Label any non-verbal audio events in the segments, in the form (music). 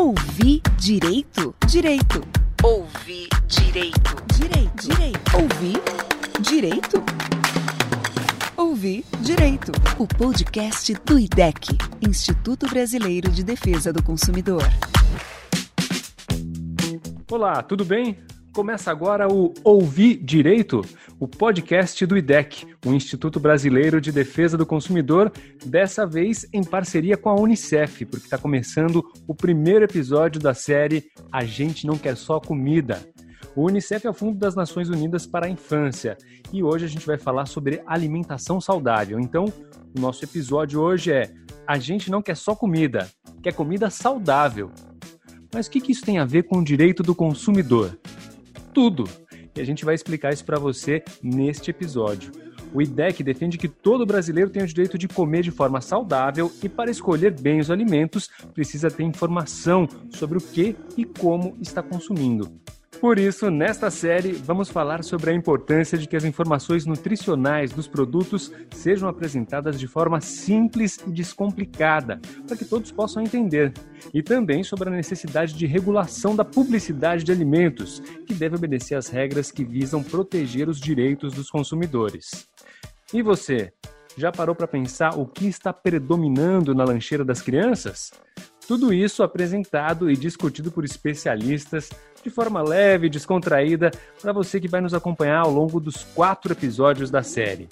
Ouvir direito? Direito. Ouvir direito. Direito. Direito. Ouvir direito? Ouvir direito. O podcast do IDEC, Instituto Brasileiro de Defesa do Consumidor. Olá, tudo bem? Começa agora o Ouvir Direito, o podcast do IDEC, o Instituto Brasileiro de Defesa do Consumidor, dessa vez em parceria com a Unicef, porque está começando o primeiro episódio da série A Gente Não Quer Só Comida. O Unicef é o Fundo das Nações Unidas para a Infância e hoje a gente vai falar sobre alimentação saudável. Então, o nosso episódio hoje é A Gente Não Quer Só Comida, quer comida saudável. Mas o que, que isso tem a ver com o direito do consumidor? Tudo! A gente vai explicar isso para você neste episódio. O IDEC defende que todo brasileiro tem o direito de comer de forma saudável e, para escolher bem os alimentos, precisa ter informação sobre o que e como está consumindo. Por isso, nesta série, vamos falar sobre a importância de que as informações nutricionais dos produtos sejam apresentadas de forma simples e descomplicada, para que todos possam entender. E também sobre a necessidade de regulação da publicidade de alimentos, que deve obedecer às regras que visam proteger os direitos dos consumidores. E você, já parou para pensar o que está predominando na lancheira das crianças? Tudo isso apresentado e discutido por especialistas de forma leve e descontraída para você que vai nos acompanhar ao longo dos quatro episódios da série.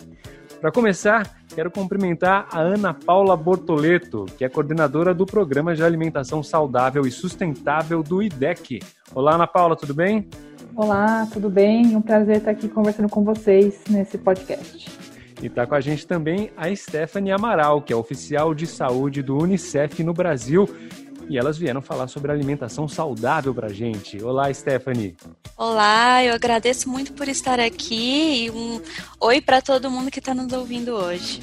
Para começar, quero cumprimentar a Ana Paula Bortoleto, que é coordenadora do Programa de Alimentação Saudável e Sustentável do IDEC. Olá, Ana Paula, tudo bem? Olá, tudo bem? Um prazer estar aqui conversando com vocês nesse podcast. E está com a gente também a Stephanie Amaral, que é oficial de saúde do Unicef no Brasil e elas vieram falar sobre alimentação saudável para a gente. Olá, Stephanie. Olá, eu agradeço muito por estar aqui e um oi para todo mundo que está nos ouvindo hoje.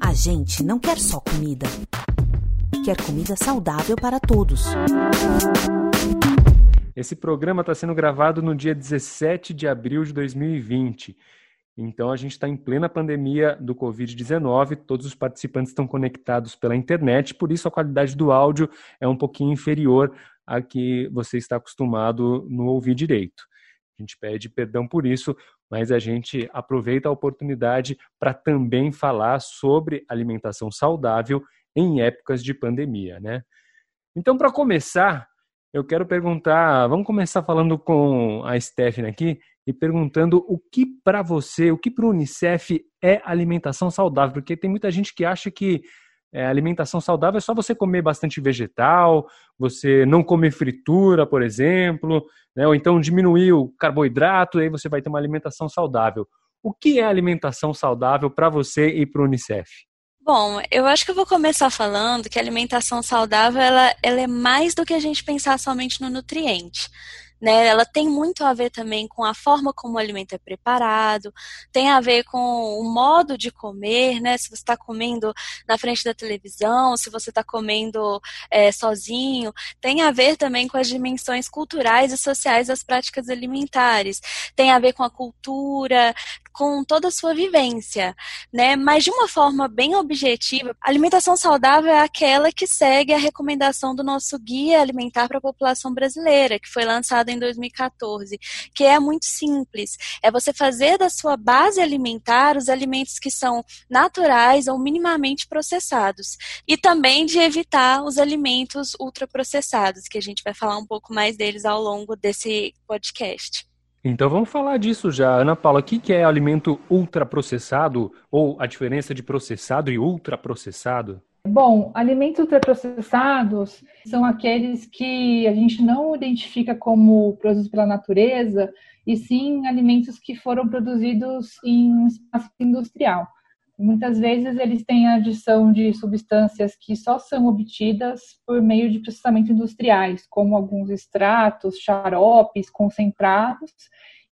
A gente não quer só comida, quer comida saudável para todos. Esse programa está sendo gravado no dia 17 de abril de 2020. Então, a gente está em plena pandemia do Covid-19, todos os participantes estão conectados pela internet, por isso a qualidade do áudio é um pouquinho inferior a que você está acostumado no ouvir direito. A gente pede perdão por isso, mas a gente aproveita a oportunidade para também falar sobre alimentação saudável em épocas de pandemia, né? Então, para começar, eu quero perguntar, vamos começar falando com a Stephanie aqui e perguntando o que para você, o que para o Unicef é alimentação saudável, porque tem muita gente que acha que é, alimentação saudável é só você comer bastante vegetal, você não comer fritura, por exemplo, né? ou então diminuir o carboidrato, e aí você vai ter uma alimentação saudável. O que é alimentação saudável para você e para o Unicef? Bom, eu acho que eu vou começar falando que a alimentação saudável ela, ela é mais do que a gente pensar somente no nutriente. Né, ela tem muito a ver também com a forma como o alimento é preparado, tem a ver com o modo de comer, né? Se você está comendo na frente da televisão, se você está comendo é, sozinho, tem a ver também com as dimensões culturais e sociais das práticas alimentares, tem a ver com a cultura, com toda a sua vivência, né? Mas de uma forma bem objetiva, a alimentação saudável é aquela que segue a recomendação do nosso guia alimentar para a população brasileira, que foi lançado em 2014, que é muito simples. É você fazer da sua base alimentar os alimentos que são naturais ou minimamente processados. E também de evitar os alimentos ultraprocessados, que a gente vai falar um pouco mais deles ao longo desse podcast. Então vamos falar disso já. Ana Paula, o que é alimento ultraprocessado ou a diferença de processado e ultraprocessado? Bom, alimentos ultraprocessados são aqueles que a gente não identifica como produzidos pela natureza, e sim alimentos que foram produzidos em espaço industrial. Muitas vezes eles têm a adição de substâncias que só são obtidas por meio de processamento industriais, como alguns extratos, xaropes, concentrados,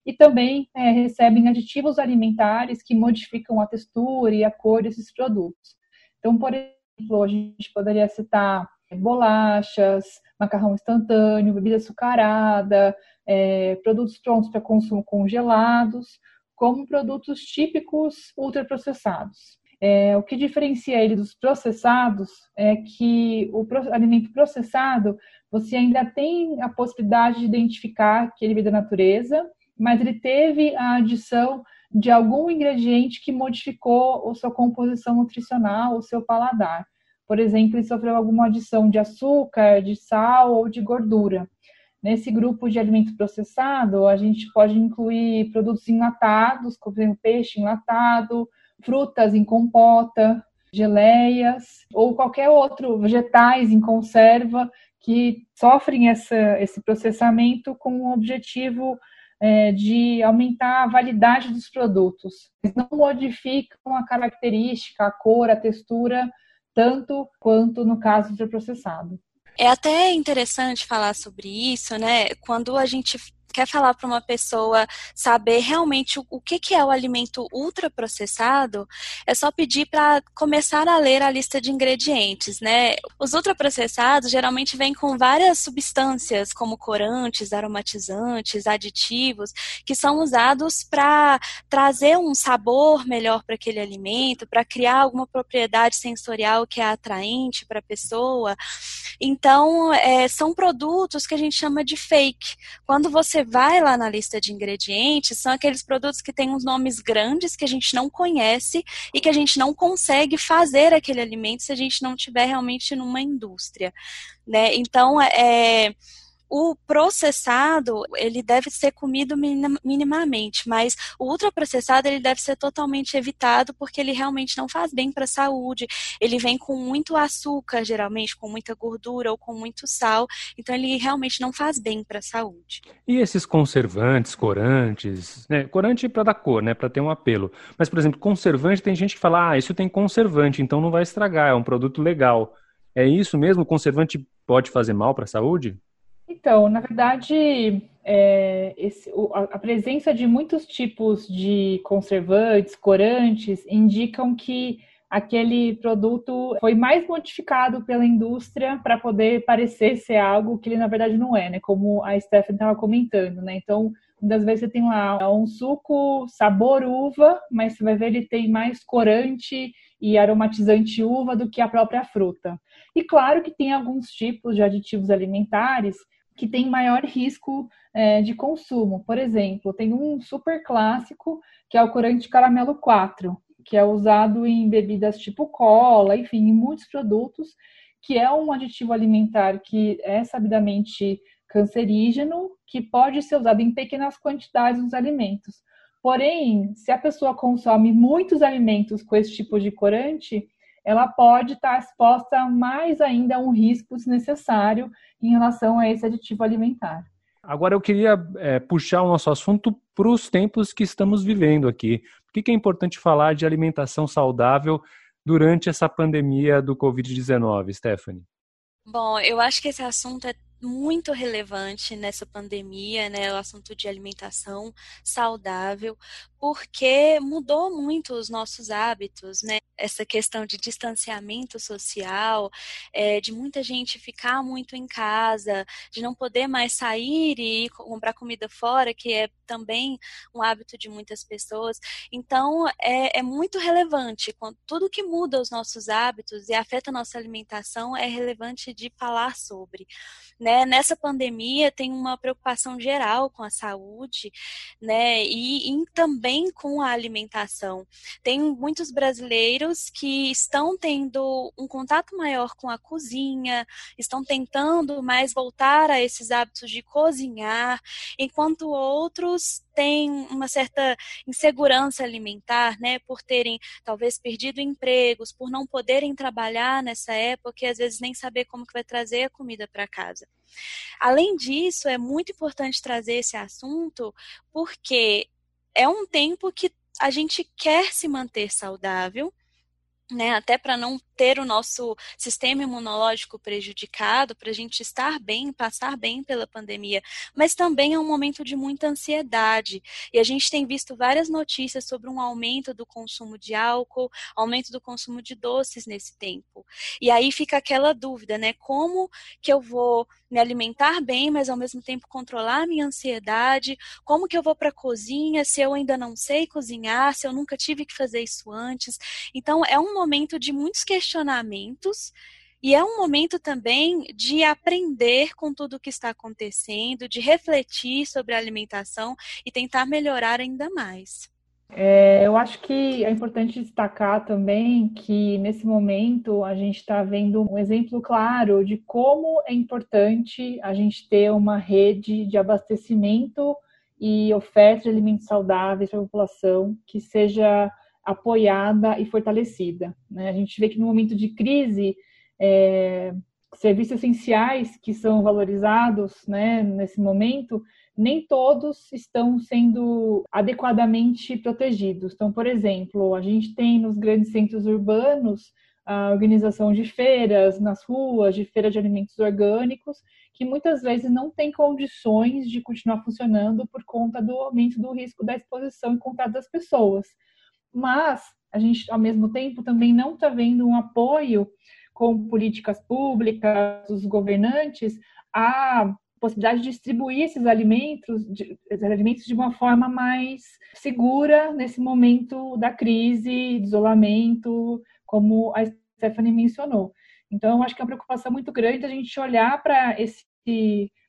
e também é, recebem aditivos alimentares que modificam a textura e a cor desses produtos. Então, por a gente poderia citar bolachas, macarrão instantâneo, bebida açucarada, é, produtos prontos para consumo congelados, como produtos típicos ultraprocessados. É, o que diferencia ele dos processados é que o alimento processado você ainda tem a possibilidade de identificar que ele veio da natureza, mas ele teve a adição de algum ingrediente que modificou a sua composição nutricional, o seu paladar. Por exemplo, ele sofreu alguma adição de açúcar, de sal ou de gordura. Nesse grupo de alimento processado, a gente pode incluir produtos enlatados, como peixe enlatado, frutas em compota, geleias ou qualquer outro vegetais em conserva que sofrem essa, esse processamento com o objetivo é, de aumentar a validade dos produtos. Eles não modificam a característica, a cor, a textura, tanto quanto no caso de processado. É até interessante falar sobre isso, né? Quando a gente quer falar para uma pessoa saber realmente o, que, que é o alimento ultraprocessado, é só pedir para começar a ler a lista de ingredientes, né? Os ultraprocessados geralmente vêm com várias substâncias, como corantes, aromatizantes, aditivos, que são usados para trazer um sabor melhor para aquele alimento, para criar alguma propriedade sensorial que é atraente para a pessoa. Então, é, são produtos que a gente chama de fake. Quando você vai lá na lista de ingredientes, são aqueles produtos que têm uns nomes grandes que a gente não conhece e que a gente não consegue fazer aquele alimento se a gente não tiver realmente numa indústria. Né? Então, é o processado, ele deve ser comido minimamente, mas o ultraprocessado, ele deve ser totalmente evitado porque ele realmente não faz bem para a saúde. Ele vem com muito açúcar, geralmente, com muita gordura ou com muito sal, então ele realmente não faz bem para a saúde. E esses conservantes, corantes, né? Corante para dar cor, né, para ter um apelo. Mas, por exemplo, conservante, tem gente que fala: "Ah, isso tem conservante, então não vai estragar, é um produto legal". É isso mesmo? O conservante pode fazer mal para a saúde? Então, na verdade, é, esse, a presença de muitos tipos de conservantes, corantes, indicam que aquele produto foi mais modificado pela indústria para poder parecer ser algo que ele na verdade não é, né? Como a Stephanie estava comentando, né? Então, muitas vezes você tem lá um suco sabor uva, mas você vai ver ele tem mais corante e aromatizante uva do que a própria fruta. E claro que tem alguns tipos de aditivos alimentares que tem maior risco é, de consumo. Por exemplo, tem um super clássico que é o corante caramelo 4, que é usado em bebidas tipo cola, enfim, em muitos produtos, que é um aditivo alimentar que é sabidamente cancerígeno, que pode ser usado em pequenas quantidades nos alimentos. Porém, se a pessoa consome muitos alimentos com esse tipo de corante, ela pode estar exposta mais ainda a um risco desnecessário em relação a esse aditivo alimentar. Agora eu queria é, puxar o nosso assunto para os tempos que estamos vivendo aqui. Por que, que é importante falar de alimentação saudável durante essa pandemia do Covid-19, Stephanie? Bom, eu acho que esse assunto é muito relevante nessa pandemia, né, o assunto de alimentação saudável, porque mudou muito os nossos hábitos, né? Essa questão de distanciamento social, é, de muita gente ficar muito em casa, de não poder mais sair e comprar comida fora, que é também um hábito de muitas pessoas. Então, é, é muito relevante. Tudo que muda os nossos hábitos e afeta a nossa alimentação é relevante de falar sobre. Né? Nessa pandemia, tem uma preocupação geral com a saúde, né? E, e também também com a alimentação. Tem muitos brasileiros que estão tendo um contato maior com a cozinha, estão tentando mais voltar a esses hábitos de cozinhar, enquanto outros têm uma certa insegurança alimentar, né, por terem talvez perdido empregos, por não poderem trabalhar nessa época e às vezes nem saber como que vai trazer a comida para casa. Além disso, é muito importante trazer esse assunto porque é um tempo que a gente quer se manter saudável, né, até para não ter o nosso sistema imunológico prejudicado, para a gente estar bem, passar bem pela pandemia, mas também é um momento de muita ansiedade. E a gente tem visto várias notícias sobre um aumento do consumo de álcool, aumento do consumo de doces nesse tempo. E aí fica aquela dúvida, né? Como que eu vou me alimentar bem, mas ao mesmo tempo controlar a minha ansiedade? Como que eu vou para a cozinha se eu ainda não sei cozinhar, se eu nunca tive que fazer isso antes? Então, é um momento de muitos questionamentos e é um momento também de aprender com tudo o que está acontecendo, de refletir sobre a alimentação e tentar melhorar ainda mais. É, eu acho que é importante destacar também que nesse momento a gente está vendo um exemplo claro de como é importante a gente ter uma rede de abastecimento e oferta de alimentos saudáveis para a população que seja apoiada e fortalecida. Né? A gente vê que no momento de crise, é, serviços essenciais que são valorizados né, nesse momento nem todos estão sendo adequadamente protegidos. Então, por exemplo, a gente tem nos grandes centros urbanos a organização de feiras nas ruas, de feira de alimentos orgânicos, que muitas vezes não tem condições de continuar funcionando por conta do aumento do risco da exposição em contato das pessoas. Mas a gente, ao mesmo tempo, também não está vendo um apoio com políticas públicas, os governantes, a possibilidade de distribuir esses alimentos, de, esses alimentos de uma forma mais segura nesse momento da crise, de isolamento, como a Stephanie mencionou. Então, acho que é uma preocupação muito grande a gente olhar para esse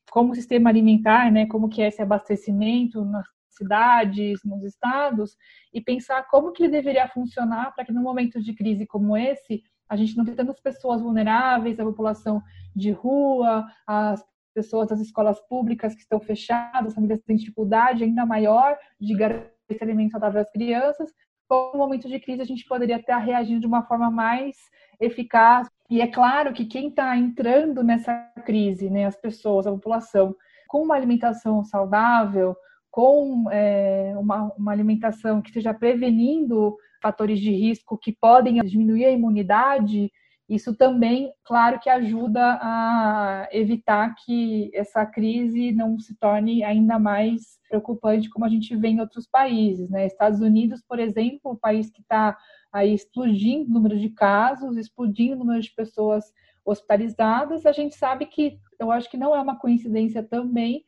como o sistema alimentar, né, como que é esse abastecimento nas cidades, nos estados, e pensar como que ele deveria funcionar para que no momento de crise como esse, a gente não tenha tantas pessoas vulneráveis, a população de rua, as pessoas das escolas públicas que estão fechadas, famílias têm dificuldade ainda maior de garantir esse alimento saudável às crianças. Então, no momento de crise, a gente poderia estar reagindo de uma forma mais eficaz. E é claro que quem está entrando nessa crise, né, as pessoas, a população, com uma alimentação saudável, com é, uma, uma alimentação que esteja prevenindo fatores de risco que podem diminuir a imunidade, isso também, claro, que ajuda a evitar que essa crise não se torne ainda mais preocupante, como a gente vê em outros países. Né? Estados Unidos, por exemplo, o país que está aí explodindo o número de casos, explodindo o número de pessoas hospitalizadas, a gente sabe que, eu acho que não é uma coincidência também,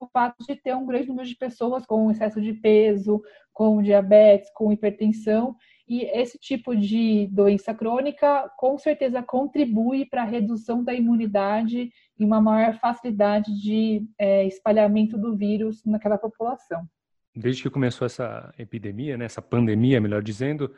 o fato de ter um grande número de pessoas com excesso de peso, com diabetes, com hipertensão, e esse tipo de doença crônica com certeza contribui para a redução da imunidade e uma maior facilidade de é, espalhamento do vírus naquela população. Desde que começou essa epidemia, né, essa pandemia, melhor dizendo,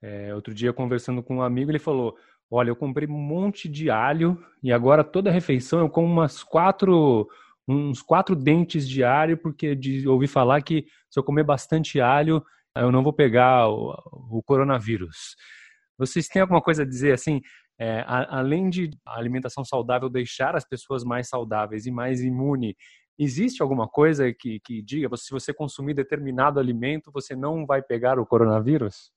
é, outro dia conversando com um amigo, ele falou: Olha, eu comprei um monte de alho e agora toda refeição eu como umas quatro, uns quatro dentes de alho, porque de, ouvi falar que se eu comer bastante alho, eu não vou pegar o, o coronavírus. Vocês têm alguma coisa a dizer assim? É, a, além de a alimentação saudável deixar as pessoas mais saudáveis e mais imune, existe alguma coisa que, que diga se você consumir determinado alimento você não vai pegar o coronavírus?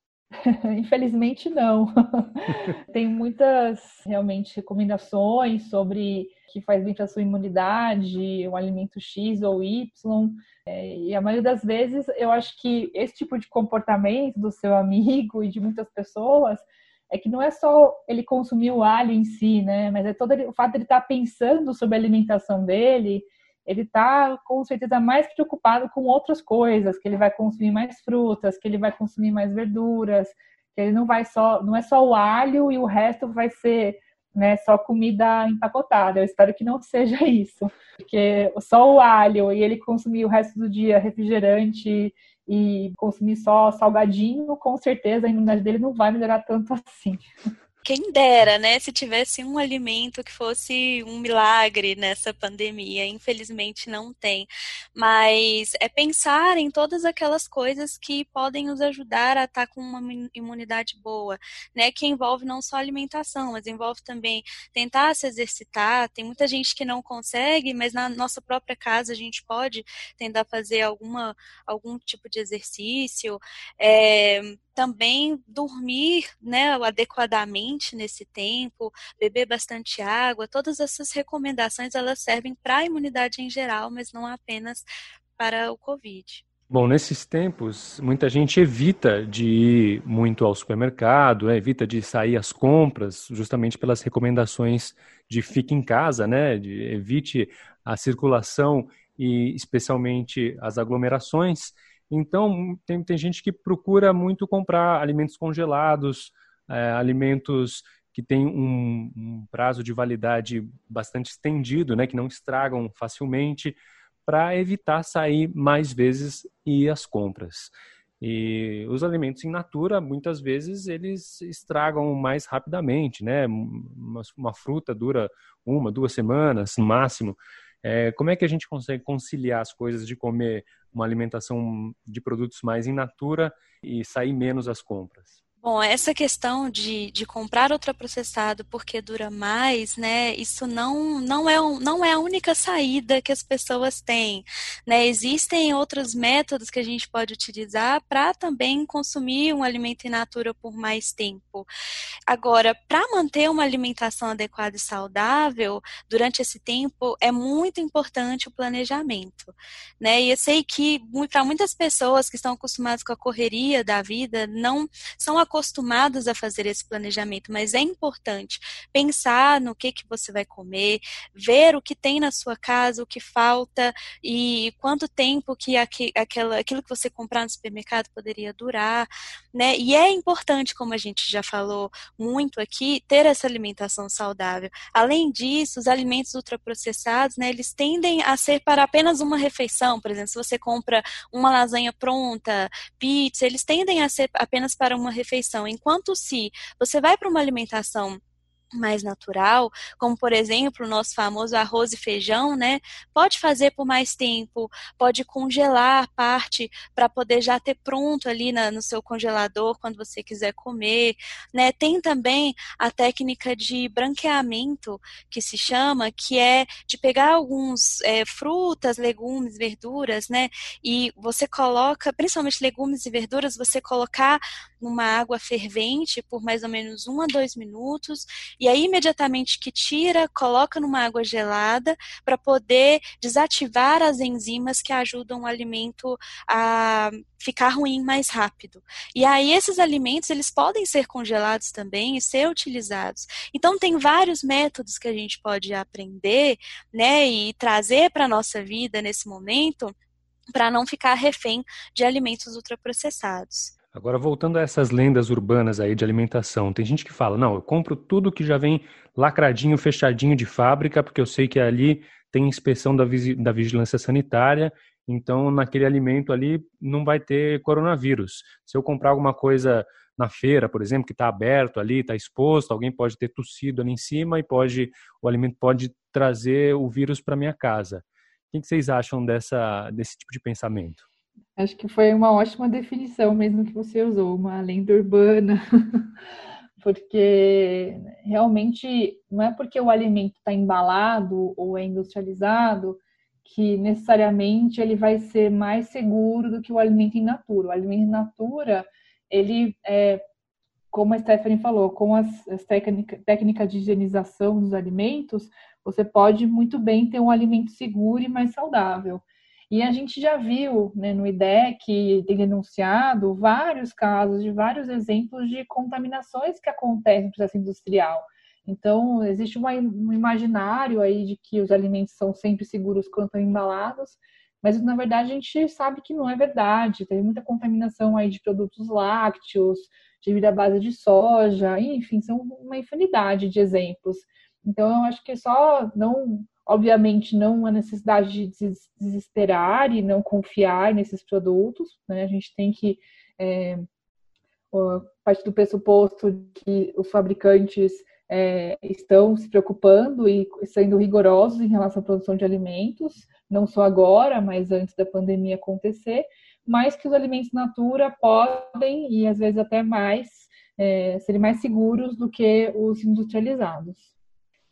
(laughs) Infelizmente não. (laughs) Tem muitas realmente recomendações sobre que faz bem para sua imunidade, o alimento X ou Y. É, e a maioria das vezes eu acho que esse tipo de comportamento do seu amigo e de muitas pessoas é que não é só ele consumir o alho em si, né? Mas é todo o fato de ele estar tá pensando sobre a alimentação dele, ele está com certeza mais preocupado com outras coisas, que ele vai consumir mais frutas, que ele vai consumir mais verduras, que ele não vai só, não é só o alho e o resto vai ser né, só comida empacotada. Eu espero que não (laughs) seja isso, porque só o alho e ele consumir o resto do dia refrigerante e consumir só salgadinho, com certeza a imunidade dele não vai melhorar tanto assim. Quem dera, né, se tivesse um alimento que fosse um milagre nessa pandemia. Infelizmente não tem. Mas é pensar em todas aquelas coisas que podem nos ajudar a estar com uma imunidade boa, né? Que envolve não só alimentação, mas envolve também tentar se exercitar. Tem muita gente que não consegue, mas na nossa própria casa a gente pode tentar fazer alguma, algum tipo de exercício. É, também dormir né, adequadamente nesse tempo, beber bastante água, todas essas recomendações elas servem para a imunidade em geral, mas não apenas para o Covid. Bom, nesses tempos, muita gente evita de ir muito ao supermercado, né? evita de sair às compras, justamente pelas recomendações de fique em casa, né? De evite a circulação e especialmente as aglomerações. Então, tem, tem gente que procura muito comprar alimentos congelados, é, alimentos que têm um, um, prazo de validade bastante estendido, né? Que não estragam facilmente para evitar sair mais vezes e ir às compras. E os alimentos in natura, muitas vezes, eles estragam mais rapidamente, né? Uma, uma fruta dura uma, duas semanas, no máximo. É, como é que a gente consegue conciliar as coisas de comer uma alimentação de produtos mais in natura e sair menos às compras? Bom, essa questão de, de comprar ultraprocessado porque dura mais, né? Isso não, não, é, não é a única saída que as pessoas têm. Né? Existem outros métodos que a gente pode utilizar para também consumir um alimento in natura por mais tempo. Agora, para manter uma alimentação adequada e saudável durante esse tempo, é muito importante o planejamento. Né? E eu sei que para muitas pessoas que estão acostumadas com a correria da vida, não são acostumadas acostumados a fazer esse planejamento, mas é importante pensar no que, que você vai comer, ver o que tem na sua casa, o que falta e quanto tempo que aqu aquela, aquilo que você comprar no supermercado poderia durar, né? E é importante, como a gente já falou muito aqui, ter essa alimentação saudável. Além disso, os alimentos ultraprocessados, né, eles tendem a ser para apenas uma refeição, por exemplo, se você compra uma lasanha pronta, pizza, eles tendem a ser apenas para uma refeição refeição. Enquanto se você vai para uma alimentação mais natural, como por exemplo o nosso famoso arroz e feijão, né? Pode fazer por mais tempo, pode congelar parte para poder já ter pronto ali na, no seu congelador quando você quiser comer, né? Tem também a técnica de branqueamento que se chama, que é de pegar alguns é, frutas, legumes, verduras, né? E você coloca, principalmente legumes e verduras, você colocar numa água fervente por mais ou menos um a dois minutos e aí imediatamente que tira, coloca numa água gelada para poder desativar as enzimas que ajudam o alimento a ficar ruim mais rápido. E aí esses alimentos eles podem ser congelados também e ser utilizados. Então tem vários métodos que a gente pode aprender, né, e trazer para nossa vida nesse momento para não ficar refém de alimentos ultraprocessados. Agora, voltando a essas lendas urbanas aí de alimentação, tem gente que fala: não, eu compro tudo que já vem lacradinho, fechadinho de fábrica, porque eu sei que ali tem inspeção da, da vigilância sanitária, então naquele alimento ali não vai ter coronavírus. Se eu comprar alguma coisa na feira, por exemplo, que está aberto ali, está exposto, alguém pode ter tossido ali em cima e pode o alimento pode trazer o vírus para minha casa. O que vocês acham dessa, desse tipo de pensamento? Acho que foi uma ótima definição mesmo que você usou, uma lenda urbana, (laughs) porque realmente não é porque o alimento está embalado ou é industrializado que necessariamente ele vai ser mais seguro do que o alimento in natura. O alimento in natura, ele é, como a Stephanie falou, com as, as técnicas técnica de higienização dos alimentos, você pode muito bem ter um alimento seguro e mais saudável. E a gente já viu né, no IDEC, tem denunciado vários casos de vários exemplos de contaminações que acontecem no processo industrial. Então, existe uma, um imaginário aí de que os alimentos são sempre seguros quando estão embalados, mas na verdade a gente sabe que não é verdade. Tem muita contaminação aí de produtos lácteos, de vida à base de soja, enfim, são uma infinidade de exemplos. Então, eu acho que é só não Obviamente, não a necessidade de desesperar e não confiar nesses produtos, né? A gente tem que é, parte do pressuposto que os fabricantes é, estão se preocupando e sendo rigorosos em relação à produção de alimentos, não só agora, mas antes da pandemia acontecer, mas que os alimentos natura podem, e às vezes até mais, é, serem mais seguros do que os industrializados.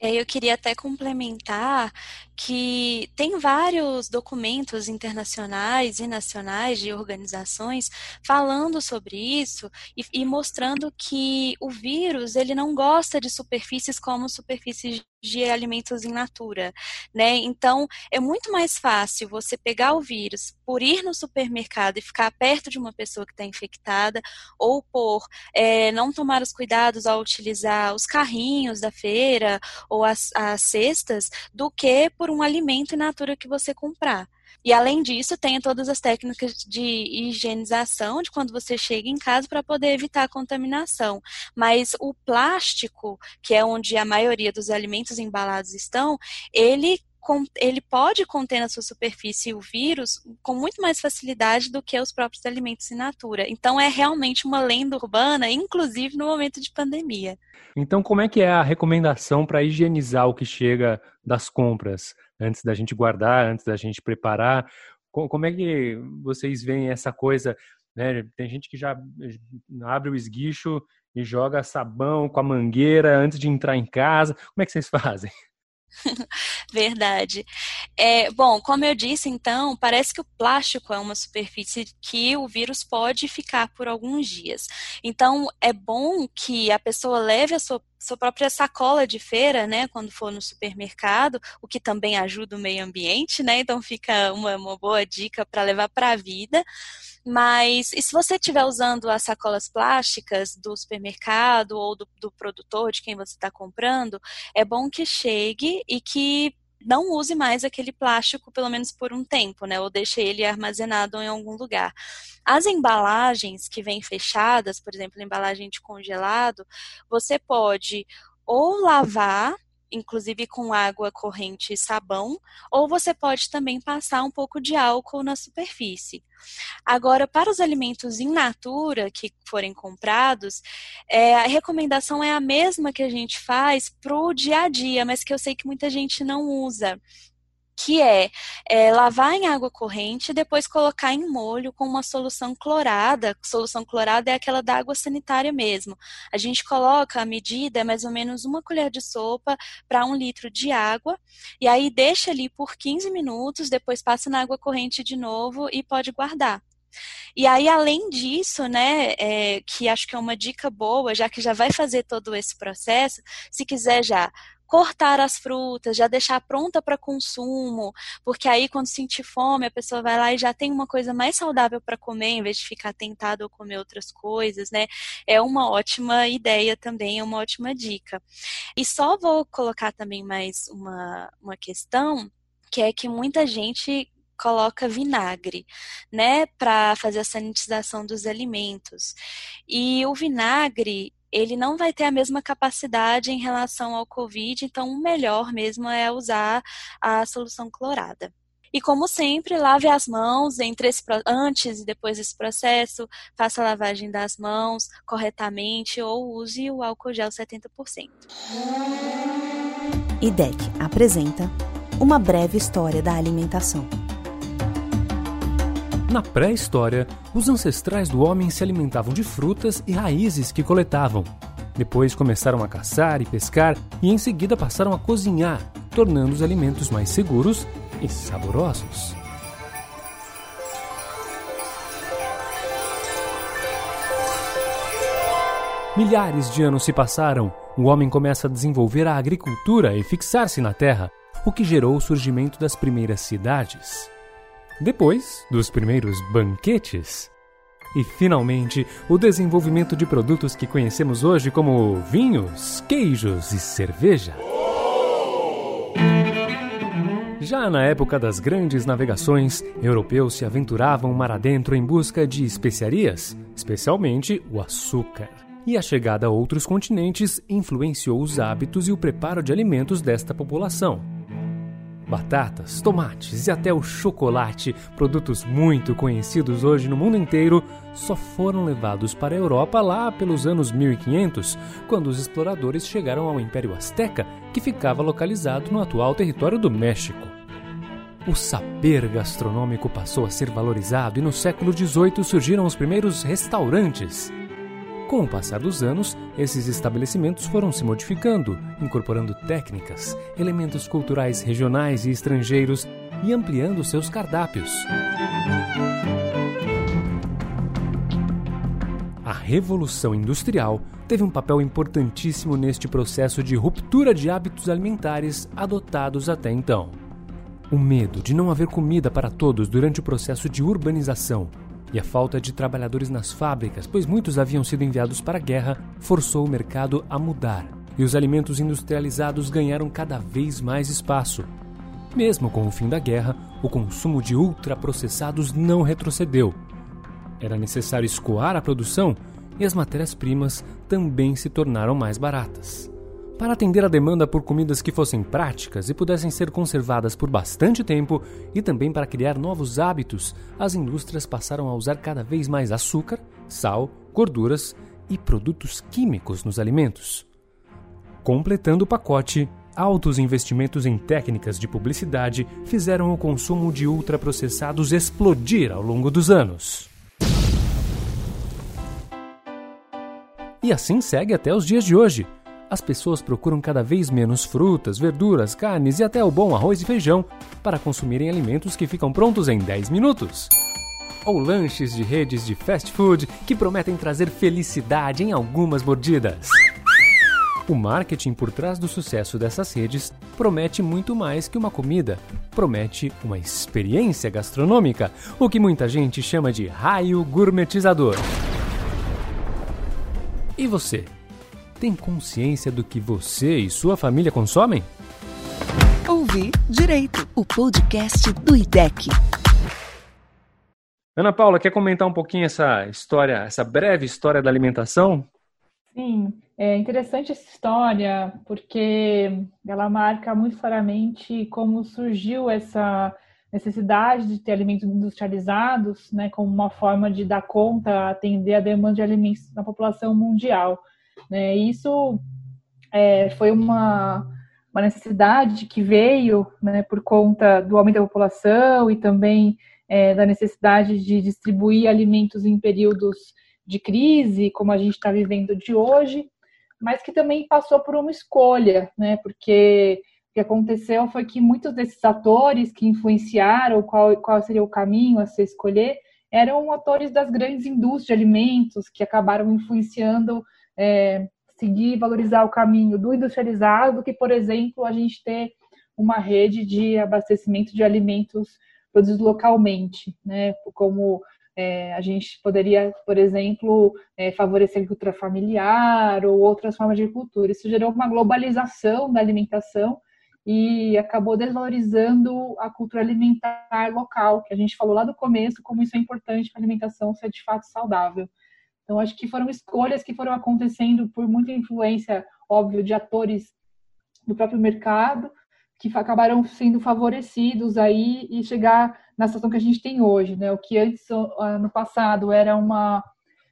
Eu queria até complementar que tem vários documentos internacionais e nacionais de organizações falando sobre isso e, e mostrando que o vírus ele não gosta de superfícies como superfícies de alimentos in natura, né? Então, é muito mais fácil você pegar o vírus por ir no supermercado e ficar perto de uma pessoa que está infectada, ou por é, não tomar os cuidados ao utilizar os carrinhos da feira ou as, as cestas, do que por um alimento in natura que você comprar. E além disso, tem todas as técnicas de higienização de quando você chega em casa para poder evitar a contaminação. Mas o plástico, que é onde a maioria dos alimentos embalados estão, ele ele pode conter na sua superfície o vírus com muito mais facilidade do que os próprios alimentos in natura. Então é realmente uma lenda urbana, inclusive no momento de pandemia. Então, como é que é a recomendação para higienizar o que chega das compras? Antes da gente guardar, antes da gente preparar? Como é que vocês veem essa coisa? Né? Tem gente que já abre o esguicho e joga sabão com a mangueira antes de entrar em casa. Como é que vocês (laughs) fazem? Verdade. É, bom, como eu disse, então, parece que o plástico é uma superfície que o vírus pode ficar por alguns dias. Então, é bom que a pessoa leve a sua sua própria sacola de feira, né, quando for no supermercado, o que também ajuda o meio ambiente, né, então fica uma, uma boa dica para levar para a vida. Mas, e se você estiver usando as sacolas plásticas do supermercado ou do, do produtor, de quem você está comprando, é bom que chegue e que não use mais aquele plástico, pelo menos por um tempo, né? Ou deixe ele armazenado em algum lugar. As embalagens que vêm fechadas, por exemplo, embalagem de congelado, você pode ou lavar inclusive com água corrente e sabão, ou você pode também passar um pouco de álcool na superfície. Agora, para os alimentos in natura que forem comprados, é, a recomendação é a mesma que a gente faz para o dia a dia, mas que eu sei que muita gente não usa, que é, é, lavar em água corrente e depois colocar em molho com uma solução clorada. Solução clorada é aquela da água sanitária mesmo. A gente coloca a medida é mais ou menos uma colher de sopa para um litro de água e aí deixa ali por 15 minutos, depois passa na água corrente de novo e pode guardar. E aí, além disso, né, é, que acho que é uma dica boa, já que já vai fazer todo esse processo, se quiser já cortar as frutas, já deixar pronta para consumo, porque aí quando sentir fome, a pessoa vai lá e já tem uma coisa mais saudável para comer, em vez de ficar tentado a comer outras coisas, né? É uma ótima ideia também, é uma ótima dica. E só vou colocar também mais uma, uma questão, que é que muita gente coloca vinagre, né, para fazer a sanitização dos alimentos. E o vinagre, ele não vai ter a mesma capacidade em relação ao Covid, então o melhor mesmo é usar a solução clorada. E como sempre, lave as mãos entre esse, antes e depois desse processo, faça a lavagem das mãos corretamente ou use o álcool gel 70%. IDEC apresenta uma breve história da alimentação. Na pré-história, os ancestrais do homem se alimentavam de frutas e raízes que coletavam. Depois começaram a caçar e pescar e em seguida passaram a cozinhar, tornando os alimentos mais seguros e saborosos. Milhares de anos se passaram, o homem começa a desenvolver a agricultura e fixar-se na terra, o que gerou o surgimento das primeiras cidades. Depois dos primeiros banquetes. E finalmente, o desenvolvimento de produtos que conhecemos hoje como vinhos, queijos e cerveja. Já na época das grandes navegações, europeus se aventuravam mar adentro em busca de especiarias, especialmente o açúcar. E a chegada a outros continentes influenciou os hábitos e o preparo de alimentos desta população. Batatas, tomates e até o chocolate, produtos muito conhecidos hoje no mundo inteiro, só foram levados para a Europa lá pelos anos 1500, quando os exploradores chegaram ao Império Azteca, que ficava localizado no atual território do México. O saber gastronômico passou a ser valorizado e no século XVIII surgiram os primeiros restaurantes. Com o passar dos anos, esses estabelecimentos foram se modificando, incorporando técnicas, elementos culturais regionais e estrangeiros e ampliando seus cardápios. A Revolução Industrial teve um papel importantíssimo neste processo de ruptura de hábitos alimentares adotados até então. O medo de não haver comida para todos durante o processo de urbanização e a falta de trabalhadores nas fábricas, pois muitos haviam sido enviados para a guerra, forçou o mercado a mudar e os alimentos industrializados ganharam cada vez mais espaço. Mesmo com o fim da guerra, o consumo de ultraprocessados não retrocedeu. Era necessário escoar a produção e as matérias-primas também se tornaram mais baratas. Para atender a demanda por comidas que fossem práticas e pudessem ser conservadas por bastante tempo, e também para criar novos hábitos, as indústrias passaram a usar cada vez mais açúcar, sal, gorduras e produtos químicos nos alimentos. Completando o pacote, altos investimentos em técnicas de publicidade fizeram o consumo de ultraprocessados explodir ao longo dos anos. E assim segue até os dias de hoje as pessoas procuram cada vez menos frutas, verduras, carnes e até o bom arroz e feijão para consumirem alimentos que ficam prontos em 10 minutos. Ou lanches de redes de fast food que prometem trazer felicidade em algumas mordidas. O marketing por trás do sucesso dessas redes promete muito mais que uma comida, promete uma experiência gastronômica, o que muita gente chama de raio gourmetizador. E você? Tem consciência do que você e sua família consomem? Ouvir Direito, o podcast do IDEC. Ana Paula, quer comentar um pouquinho essa história, essa breve história da alimentação? Sim, é interessante essa história porque ela marca muito claramente como surgiu essa necessidade de ter alimentos industrializados, né, como uma forma de dar conta, atender a demanda de alimentos na população mundial. Né? Isso é, foi uma, uma necessidade que veio né, por conta do aumento da população e também é, da necessidade de distribuir alimentos em períodos de crise, como a gente está vivendo de hoje, mas que também passou por uma escolha, né? Porque o que aconteceu foi que muitos desses atores que influenciaram qual, qual seria o caminho a se escolher eram atores das grandes indústrias de alimentos que acabaram influenciando é, seguir valorizar o caminho do industrializado do que, por exemplo, a gente ter uma rede de abastecimento de alimentos produzidos localmente, né? Como é, a gente poderia, por exemplo, é, favorecer a agricultura familiar ou outras formas de agricultura. Isso gerou uma globalização da alimentação e acabou desvalorizando a cultura alimentar local, que a gente falou lá do começo, como isso é importante para a alimentação ser de fato saudável. Então, acho que foram escolhas que foram acontecendo por muita influência, óbvio, de atores do próprio mercado, que acabaram sendo favorecidos aí e chegar na situação que a gente tem hoje, né? O que antes, no passado, era uma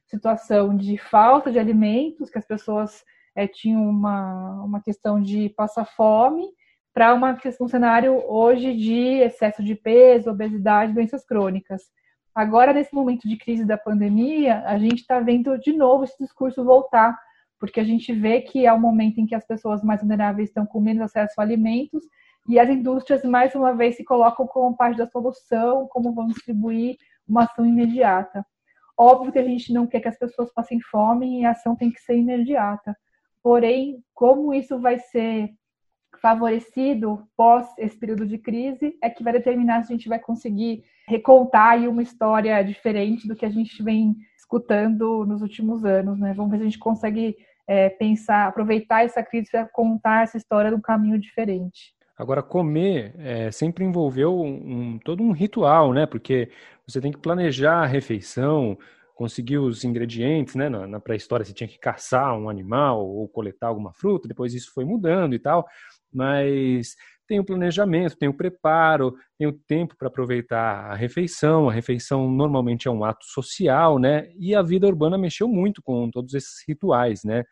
situação de falta de alimentos, que as pessoas é, tinham uma, uma questão de passar fome, para um cenário hoje de excesso de peso, obesidade, doenças crônicas. Agora, nesse momento de crise da pandemia, a gente está vendo de novo esse discurso voltar, porque a gente vê que é o momento em que as pessoas mais vulneráveis estão com menos acesso a alimentos e as indústrias, mais uma vez, se colocam como parte da solução, como vão distribuir uma ação imediata. Óbvio que a gente não quer que as pessoas passem fome e a ação tem que ser imediata. Porém, como isso vai ser favorecido pós esse período de crise é que vai determinar se a gente vai conseguir recontar aí uma história diferente do que a gente vem escutando nos últimos anos, né? Vamos ver se a gente consegue é, pensar, aproveitar essa crise para contar essa história de um caminho diferente. Agora, comer é, sempre envolveu um, todo um ritual, né? Porque você tem que planejar a refeição, conseguir os ingredientes, né? Na, na pré-história você tinha que caçar um animal ou coletar alguma fruta, depois isso foi mudando e tal mas tem o planejamento, tem o preparo, tem o tempo para aproveitar a refeição. A refeição normalmente é um ato social, né? E a vida urbana mexeu muito com todos esses rituais, né?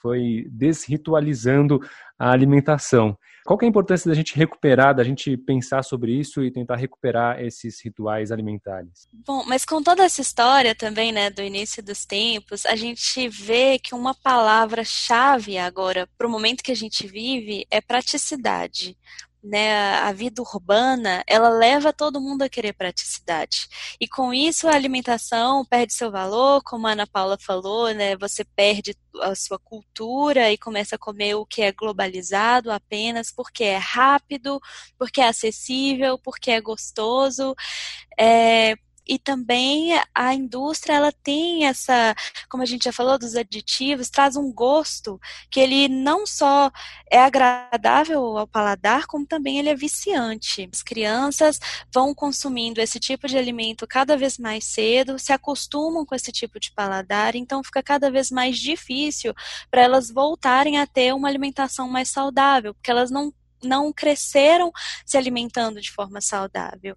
Foi desritualizando a alimentação. Qual é a importância da gente recuperar, da gente pensar sobre isso e tentar recuperar esses rituais alimentares? Bom, mas com toda essa história também, né, do início dos tempos, a gente vê que uma palavra-chave agora para o momento que a gente vive é praticidade. Né, a vida urbana, ela leva todo mundo a querer praticidade. E com isso a alimentação perde seu valor, como a Ana Paula falou, né, você perde a sua cultura e começa a comer o que é globalizado apenas porque é rápido, porque é acessível, porque é gostoso. É, e também a indústria ela tem essa, como a gente já falou dos aditivos, traz um gosto que ele não só é agradável ao paladar, como também ele é viciante. As crianças vão consumindo esse tipo de alimento cada vez mais cedo, se acostumam com esse tipo de paladar, então fica cada vez mais difícil para elas voltarem a ter uma alimentação mais saudável, porque elas não não cresceram se alimentando de forma saudável.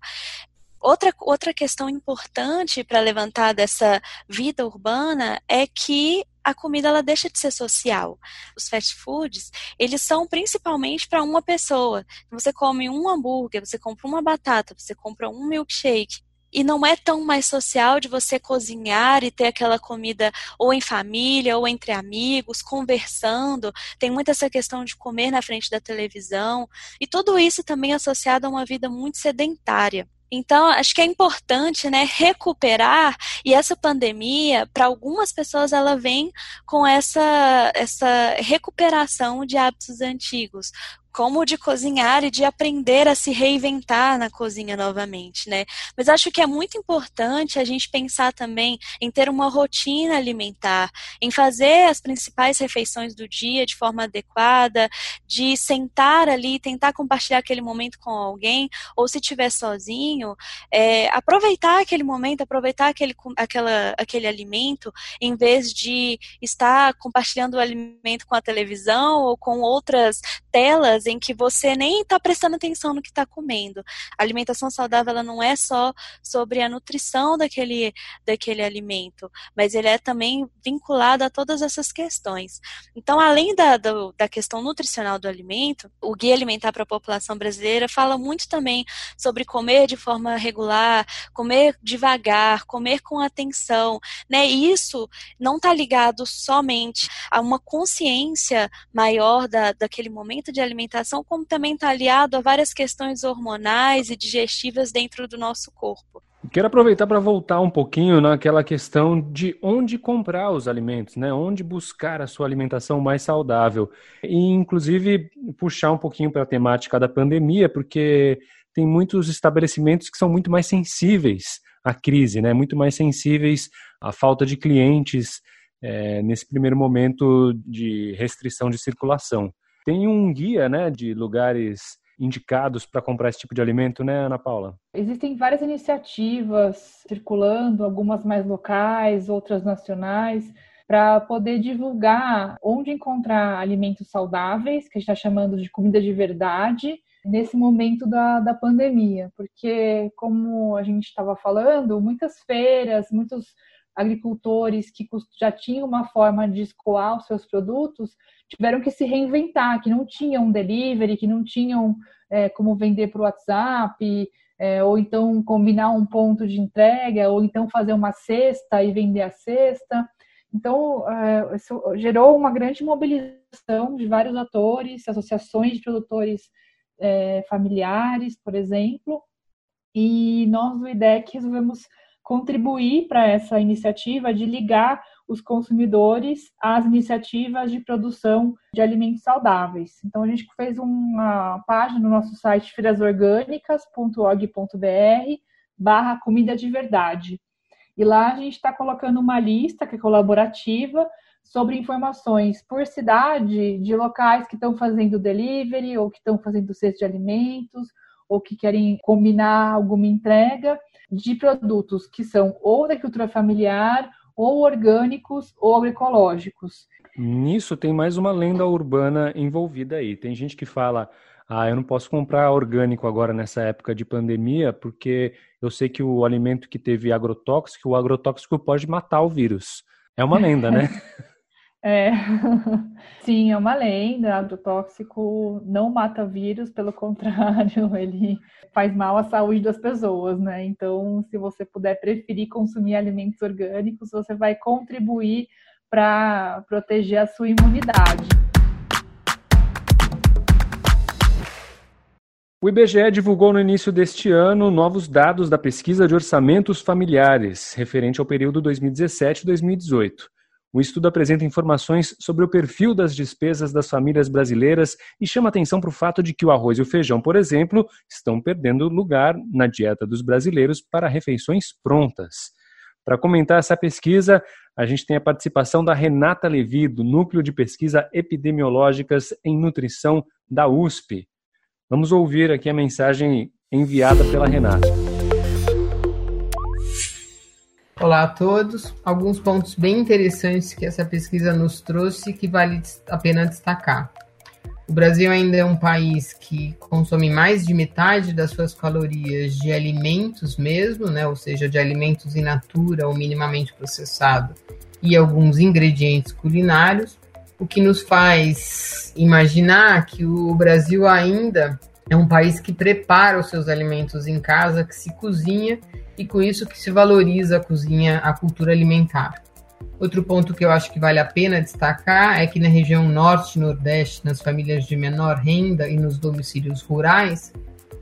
Outra, outra questão importante para levantar dessa vida urbana é que a comida ela deixa de ser social. Os fast foods, eles são principalmente para uma pessoa. Você come um hambúrguer, você compra uma batata, você compra um milkshake. E não é tão mais social de você cozinhar e ter aquela comida ou em família ou entre amigos, conversando. Tem muito essa questão de comer na frente da televisão. E tudo isso também associado a uma vida muito sedentária. Então, acho que é importante, né, recuperar e essa pandemia, para algumas pessoas, ela vem com essa, essa recuperação de hábitos antigos, como de cozinhar e de aprender a se reinventar na cozinha novamente, né? Mas acho que é muito importante a gente pensar também em ter uma rotina alimentar, em fazer as principais refeições do dia de forma adequada, de sentar ali, tentar compartilhar aquele momento com alguém, ou se estiver sozinho, é, aproveitar aquele momento, aproveitar aquele, aquela, aquele alimento, em vez de estar compartilhando o alimento com a televisão ou com outras telas em que você nem está prestando atenção no que está comendo. A alimentação saudável ela não é só sobre a nutrição daquele, daquele alimento, mas ele é também vinculado a todas essas questões. Então, além da, do, da questão nutricional do alimento, o Guia Alimentar para a População Brasileira fala muito também sobre comer de forma regular, comer devagar, comer com atenção. Né? Isso não está ligado somente a uma consciência maior da, daquele momento de alimentação como também está aliado a várias questões hormonais e digestivas dentro do nosso corpo. Quero aproveitar para voltar um pouquinho naquela questão de onde comprar os alimentos, né? Onde buscar a sua alimentação mais saudável. E, inclusive, puxar um pouquinho para a temática da pandemia, porque tem muitos estabelecimentos que são muito mais sensíveis à crise, né? Muito mais sensíveis à falta de clientes é, nesse primeiro momento de restrição de circulação. Tem um guia, né, de lugares indicados para comprar esse tipo de alimento, né, Ana Paula? Existem várias iniciativas circulando, algumas mais locais, outras nacionais, para poder divulgar onde encontrar alimentos saudáveis, que a gente está chamando de comida de verdade, nesse momento da, da pandemia. Porque, como a gente estava falando, muitas feiras, muitos agricultores que já tinham uma forma de escoar os seus produtos tiveram que se reinventar, que não tinham delivery, que não tinham é, como vender por WhatsApp, é, ou então combinar um ponto de entrega, ou então fazer uma cesta e vender a cesta. Então, é, isso gerou uma grande mobilização de vários atores, associações de produtores é, familiares, por exemplo, e nós do IDEC resolvemos contribuir para essa iniciativa de ligar os consumidores às iniciativas de produção de alimentos saudáveis. Então, a gente fez uma página no nosso site feirasorgânicas.org.br barra comida de verdade. E lá a gente está colocando uma lista que é colaborativa sobre informações por cidade de locais que estão fazendo delivery ou que estão fazendo cesto de alimentos ou que querem combinar alguma entrega de produtos que são ou da cultura familiar, ou orgânicos, ou agroecológicos. Nisso tem mais uma lenda urbana envolvida aí. Tem gente que fala: ah, eu não posso comprar orgânico agora nessa época de pandemia, porque eu sei que o alimento que teve agrotóxico, o agrotóxico pode matar o vírus. É uma lenda, né? (laughs) É, (laughs) sim, é uma lenda. Agrotóxico não mata vírus, pelo contrário, (laughs) ele faz mal à saúde das pessoas, né? Então, se você puder preferir consumir alimentos orgânicos, você vai contribuir para proteger a sua imunidade. O IBGE divulgou no início deste ano novos dados da pesquisa de orçamentos familiares, referente ao período 2017-2018. O estudo apresenta informações sobre o perfil das despesas das famílias brasileiras e chama atenção para o fato de que o arroz e o feijão, por exemplo, estão perdendo lugar na dieta dos brasileiros para refeições prontas. Para comentar essa pesquisa, a gente tem a participação da Renata Levi, do Núcleo de Pesquisa Epidemiológicas em Nutrição da USP. Vamos ouvir aqui a mensagem enviada pela Renata. Olá a todos. Alguns pontos bem interessantes que essa pesquisa nos trouxe que vale a pena destacar. O Brasil ainda é um país que consome mais de metade das suas calorias de alimentos mesmo, né? ou seja, de alimentos in natura ou minimamente processado e alguns ingredientes culinários o que nos faz imaginar que o Brasil ainda é um país que prepara os seus alimentos em casa, que se cozinha e com isso que se valoriza a cozinha, a cultura alimentar. Outro ponto que eu acho que vale a pena destacar é que na região norte e nordeste, nas famílias de menor renda e nos domicílios rurais,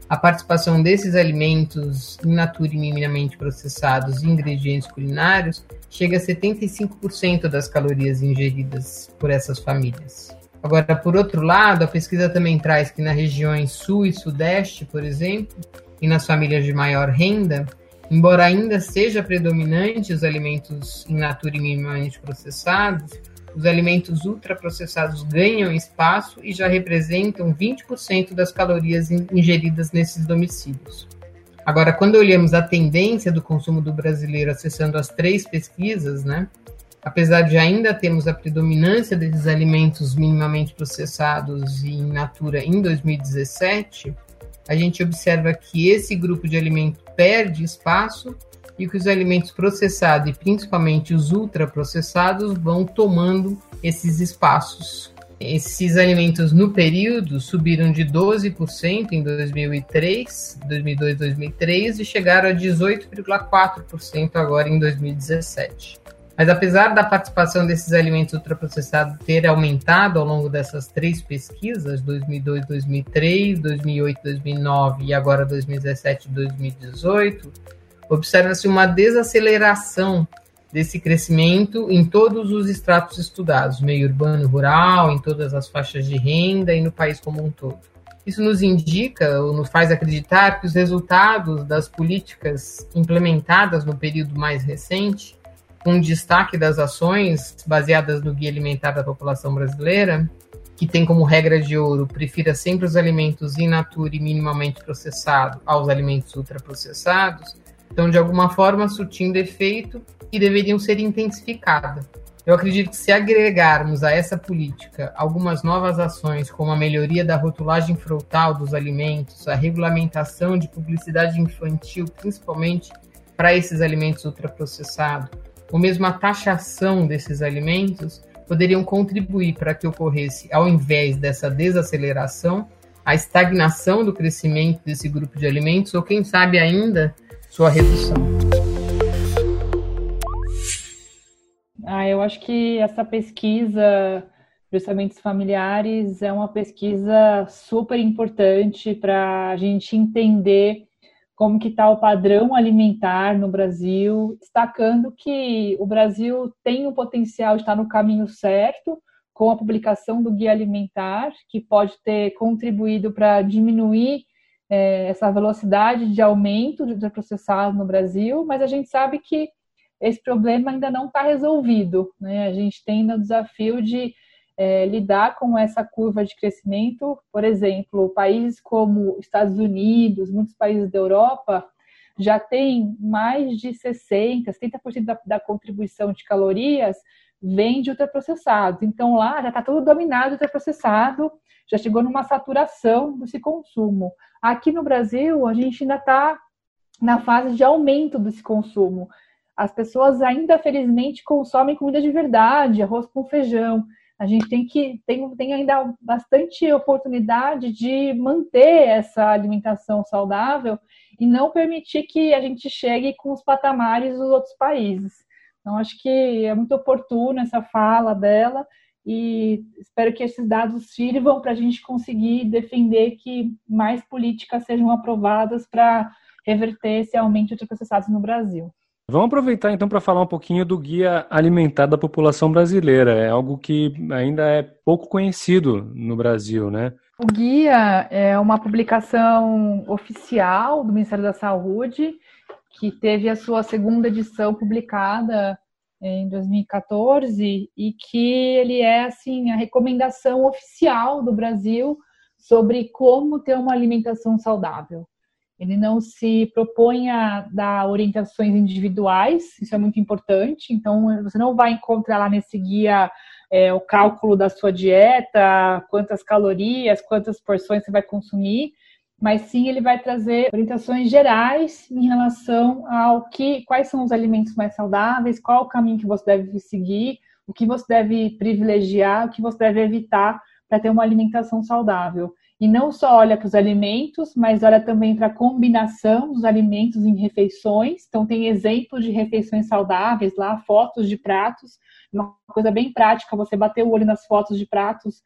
a participação desses alimentos in natura e minimamente processados e ingredientes culinários chega a 75% das calorias ingeridas por essas famílias. Agora, por outro lado, a pesquisa também traz que nas regiões sul e sudeste, por exemplo, e nas famílias de maior renda, embora ainda seja predominante os alimentos in natura e minimamente processados, os alimentos ultraprocessados ganham espaço e já representam 20% das calorias ingeridas nesses domicílios. Agora, quando olhamos a tendência do consumo do brasileiro acessando as três pesquisas, né, apesar de ainda termos a predominância desses alimentos minimamente processados e in natura em 2017, a gente observa que esse grupo de alimento perde espaço e que os alimentos processados e principalmente os ultraprocessados vão tomando esses espaços. Esses alimentos no período subiram de 12% em 2003, 2002, 2003 e chegaram a 18,4% agora em 2017. Mas apesar da participação desses alimentos ultraprocessados ter aumentado ao longo dessas três pesquisas, 2002, 2003, 2008, 2009 e agora 2017 2018, observa-se uma desaceleração desse crescimento em todos os estratos estudados, meio urbano, rural, em todas as faixas de renda e no país como um todo. Isso nos indica ou nos faz acreditar que os resultados das políticas implementadas no período mais recente, com destaque das ações baseadas no Guia Alimentar da População Brasileira, que tem como regra de ouro prefira sempre os alimentos in natura e minimamente processados aos alimentos ultraprocessados, então, de alguma forma, surtindo efeito e deveriam ser intensificadas. Eu acredito que se agregarmos a essa política algumas novas ações, como a melhoria da rotulagem frontal dos alimentos, a regulamentação de publicidade infantil, principalmente para esses alimentos ultraprocessados, ou mesmo a taxação desses alimentos, poderiam contribuir para que ocorresse, ao invés dessa desaceleração, a estagnação do crescimento desse grupo de alimentos, ou quem sabe ainda sua redução. Ah, eu acho que essa pesquisa de orçamentos familiares é uma pesquisa super importante para a gente entender como que está o padrão alimentar no Brasil, destacando que o Brasil tem o potencial de estar no caminho certo com a publicação do Guia Alimentar, que pode ter contribuído para diminuir é, essa velocidade de aumento de ultraprocessado no Brasil, mas a gente sabe que esse problema ainda não está resolvido. Né? A gente tem o desafio de é, lidar com essa curva de crescimento. Por exemplo, países como Estados Unidos, muitos países da Europa, já têm mais de 60%, 70% da, da contribuição de calorias vem de ultraprocessados. Então lá já está tudo dominado ultraprocessado, já chegou numa saturação desse consumo. Aqui no Brasil, a gente ainda está na fase de aumento desse consumo. As pessoas ainda, felizmente, consomem comida de verdade, arroz com feijão. A gente tem que tem, tem ainda bastante oportunidade de manter essa alimentação saudável e não permitir que a gente chegue com os patamares dos outros países. Então, acho que é muito oportuno essa fala dela e espero que esses dados sirvam para a gente conseguir defender que mais políticas sejam aprovadas para reverter esse aumento de ultraprocessados no Brasil. Vamos aproveitar então para falar um pouquinho do Guia Alimentar da População Brasileira. É algo que ainda é pouco conhecido no Brasil, né? O guia é uma publicação oficial do Ministério da Saúde que teve a sua segunda edição publicada em 2014 e que ele é assim a recomendação oficial do Brasil sobre como ter uma alimentação saudável. Ele não se propõe a dar orientações individuais, isso é muito importante. Então, você não vai encontrar lá nesse guia é, o cálculo da sua dieta, quantas calorias, quantas porções você vai consumir, mas sim ele vai trazer orientações gerais em relação ao que, quais são os alimentos mais saudáveis, qual o caminho que você deve seguir, o que você deve privilegiar, o que você deve evitar para ter uma alimentação saudável. E não só olha para os alimentos, mas olha também para a combinação dos alimentos em refeições. Então, tem exemplos de refeições saudáveis lá, fotos de pratos, uma coisa bem prática, você bater o olho nas fotos de pratos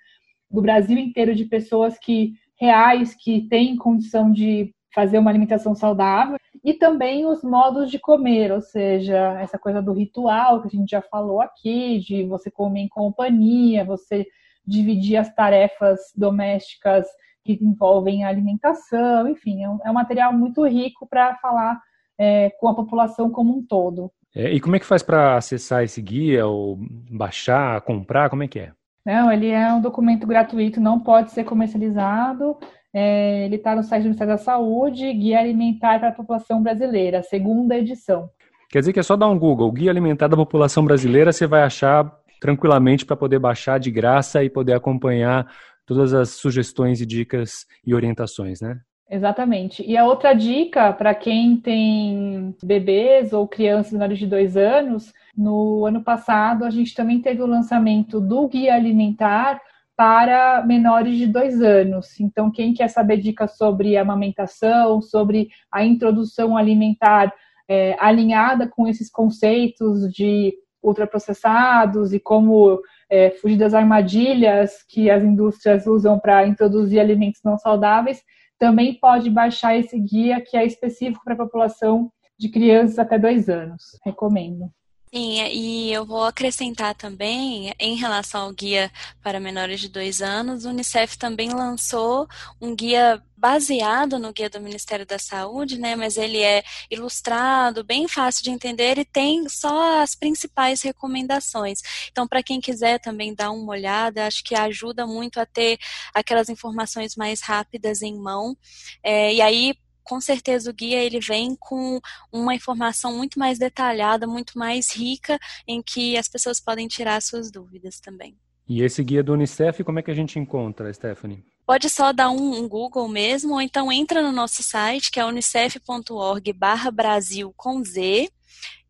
do Brasil inteiro de pessoas que reais que têm condição de fazer uma alimentação saudável e também os modos de comer, ou seja, essa coisa do ritual que a gente já falou aqui, de você comer em companhia, você dividir as tarefas domésticas que envolvem a alimentação, enfim, é um, é um material muito rico para falar é, com a população como um todo. É, e como é que faz para acessar esse guia, ou baixar, comprar, como é que é? Não, ele é um documento gratuito, não pode ser comercializado. É, ele está no site do Ministério da Saúde, Guia Alimentar para a População Brasileira, segunda edição. Quer dizer que é só dar um Google, Guia Alimentar da População Brasileira, você vai achar tranquilamente para poder baixar de graça e poder acompanhar todas as sugestões e dicas e orientações, né? Exatamente. E a outra dica para quem tem bebês ou crianças menores de dois anos, no ano passado a gente também teve o lançamento do guia alimentar para menores de dois anos. Então, quem quer saber dicas sobre amamentação, sobre a introdução alimentar é, alinhada com esses conceitos de ultraprocessados e como é, fugir das armadilhas que as indústrias usam para introduzir alimentos não saudáveis, também pode baixar esse guia que é específico para a população de crianças até dois anos. Recomendo. Sim, e eu vou acrescentar também, em relação ao guia para menores de dois anos, o Unicef também lançou um guia baseado no guia do Ministério da Saúde, né? Mas ele é ilustrado, bem fácil de entender e tem só as principais recomendações. Então, para quem quiser também dar uma olhada, acho que ajuda muito a ter aquelas informações mais rápidas em mão. É, e aí com certeza o guia ele vem com uma informação muito mais detalhada, muito mais rica, em que as pessoas podem tirar suas dúvidas também. E esse guia do Unicef, como é que a gente encontra, Stephanie? Pode só dar um, um Google mesmo, ou então entra no nosso site, que é unicef.org barra Brasil com Z,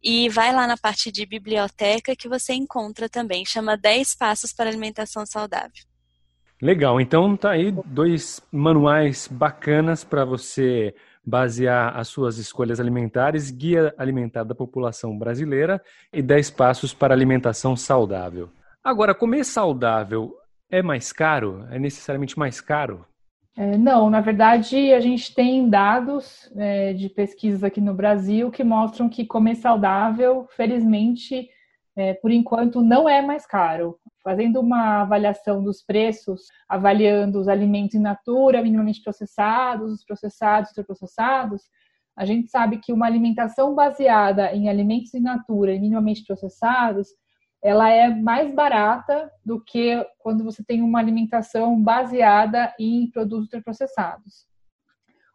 e vai lá na parte de biblioteca que você encontra também, chama 10 Passos para Alimentação Saudável. Legal, então tá aí dois manuais bacanas para você basear as suas escolhas alimentares, Guia Alimentar da População Brasileira e 10 Passos para Alimentação Saudável. Agora, comer saudável é mais caro? É necessariamente mais caro? É, não, na verdade, a gente tem dados é, de pesquisas aqui no Brasil que mostram que comer saudável, felizmente, é, por enquanto, não é mais caro fazendo uma avaliação dos preços, avaliando os alimentos in natura, minimamente processados, os processados, ultraprocessados, a gente sabe que uma alimentação baseada em alimentos in natura e minimamente processados, ela é mais barata do que quando você tem uma alimentação baseada em produtos ultraprocessados.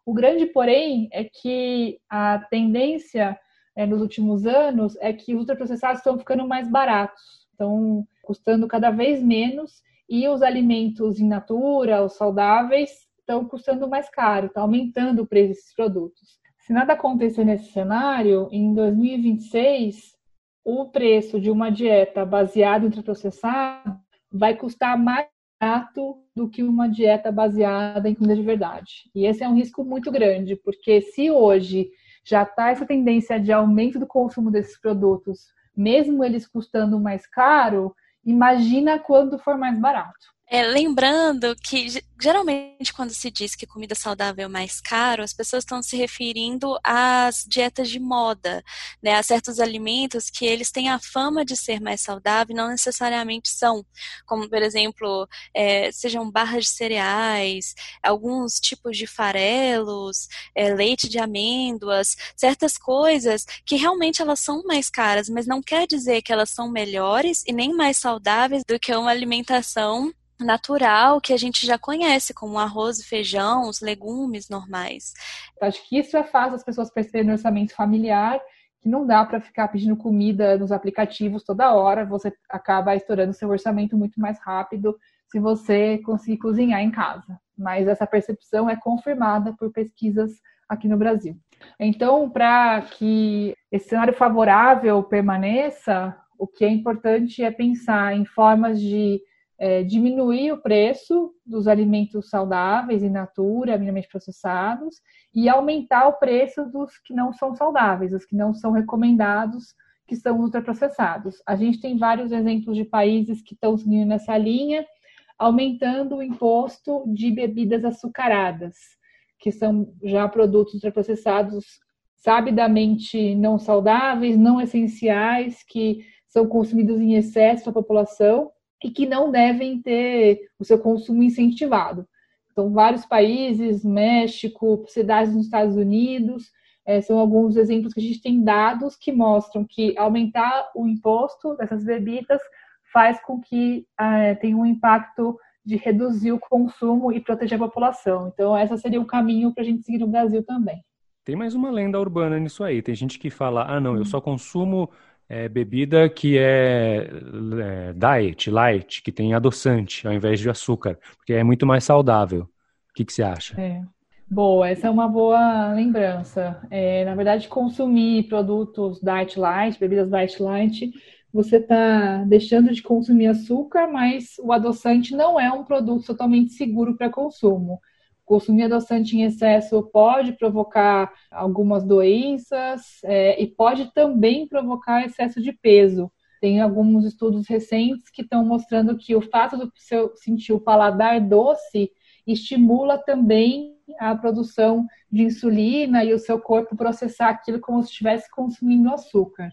O grande, porém, é que a tendência é, nos últimos anos é que os ultraprocessados estão ficando mais baratos estão custando cada vez menos e os alimentos in natura, os saudáveis, estão custando mais caro, está aumentando o preço desses produtos. Se nada acontecer nesse cenário, em 2026, o preço de uma dieta baseada em ultraprocessado vai custar mais barato do que uma dieta baseada em comida de verdade. E esse é um risco muito grande, porque se hoje já está essa tendência de aumento do consumo desses produtos mesmo eles custando mais caro, Imagina quando for mais barato. É, lembrando que geralmente quando se diz que comida saudável é mais caro, as pessoas estão se referindo às dietas de moda, né, a certos alimentos que eles têm a fama de ser mais saudável e não necessariamente são, como por exemplo, é, sejam barras de cereais, alguns tipos de farelos, é, leite de amêndoas, certas coisas que realmente elas são mais caras, mas não quer dizer que elas são melhores e nem mais saudáveis do que uma alimentação natural que a gente já conhece, como arroz e feijão, os legumes normais. Acho que isso é fácil as pessoas perceberem no orçamento familiar, que não dá para ficar pedindo comida nos aplicativos toda hora, você acaba estourando seu orçamento muito mais rápido se você conseguir cozinhar em casa. Mas essa percepção é confirmada por pesquisas aqui no Brasil. Então, para que esse cenário favorável permaneça, o que é importante é pensar em formas de é, diminuir o preço dos alimentos saudáveis in natura, minimamente processados, e aumentar o preço dos que não são saudáveis, os que não são recomendados, que são ultraprocessados. A gente tem vários exemplos de países que estão seguindo nessa linha, aumentando o imposto de bebidas açucaradas, que são já produtos ultraprocessados sabidamente não saudáveis, não essenciais, que são consumidos em excesso pela população e que não devem ter o seu consumo incentivado. Então, vários países, México, cidades nos Estados Unidos, é, são alguns exemplos que a gente tem dados que mostram que aumentar o imposto dessas bebidas faz com que é, tenha um impacto de reduzir o consumo e proteger a população. Então, esse seria o caminho para a gente seguir no Brasil também. Tem mais uma lenda urbana nisso aí. Tem gente que fala: ah, não, eu só consumo é, bebida que é, é, diet, light, que tem adoçante ao invés de açúcar, porque é muito mais saudável. O que, que você acha? É. Boa, essa é uma boa lembrança. É, na verdade, consumir produtos diet light, bebidas diet light, você está deixando de consumir açúcar, mas o adoçante não é um produto totalmente seguro para consumo. Consumir adoçante em excesso pode provocar algumas doenças é, e pode também provocar excesso de peso. Tem alguns estudos recentes que estão mostrando que o fato de você sentir o paladar doce estimula também a produção de insulina e o seu corpo processar aquilo como se estivesse consumindo açúcar.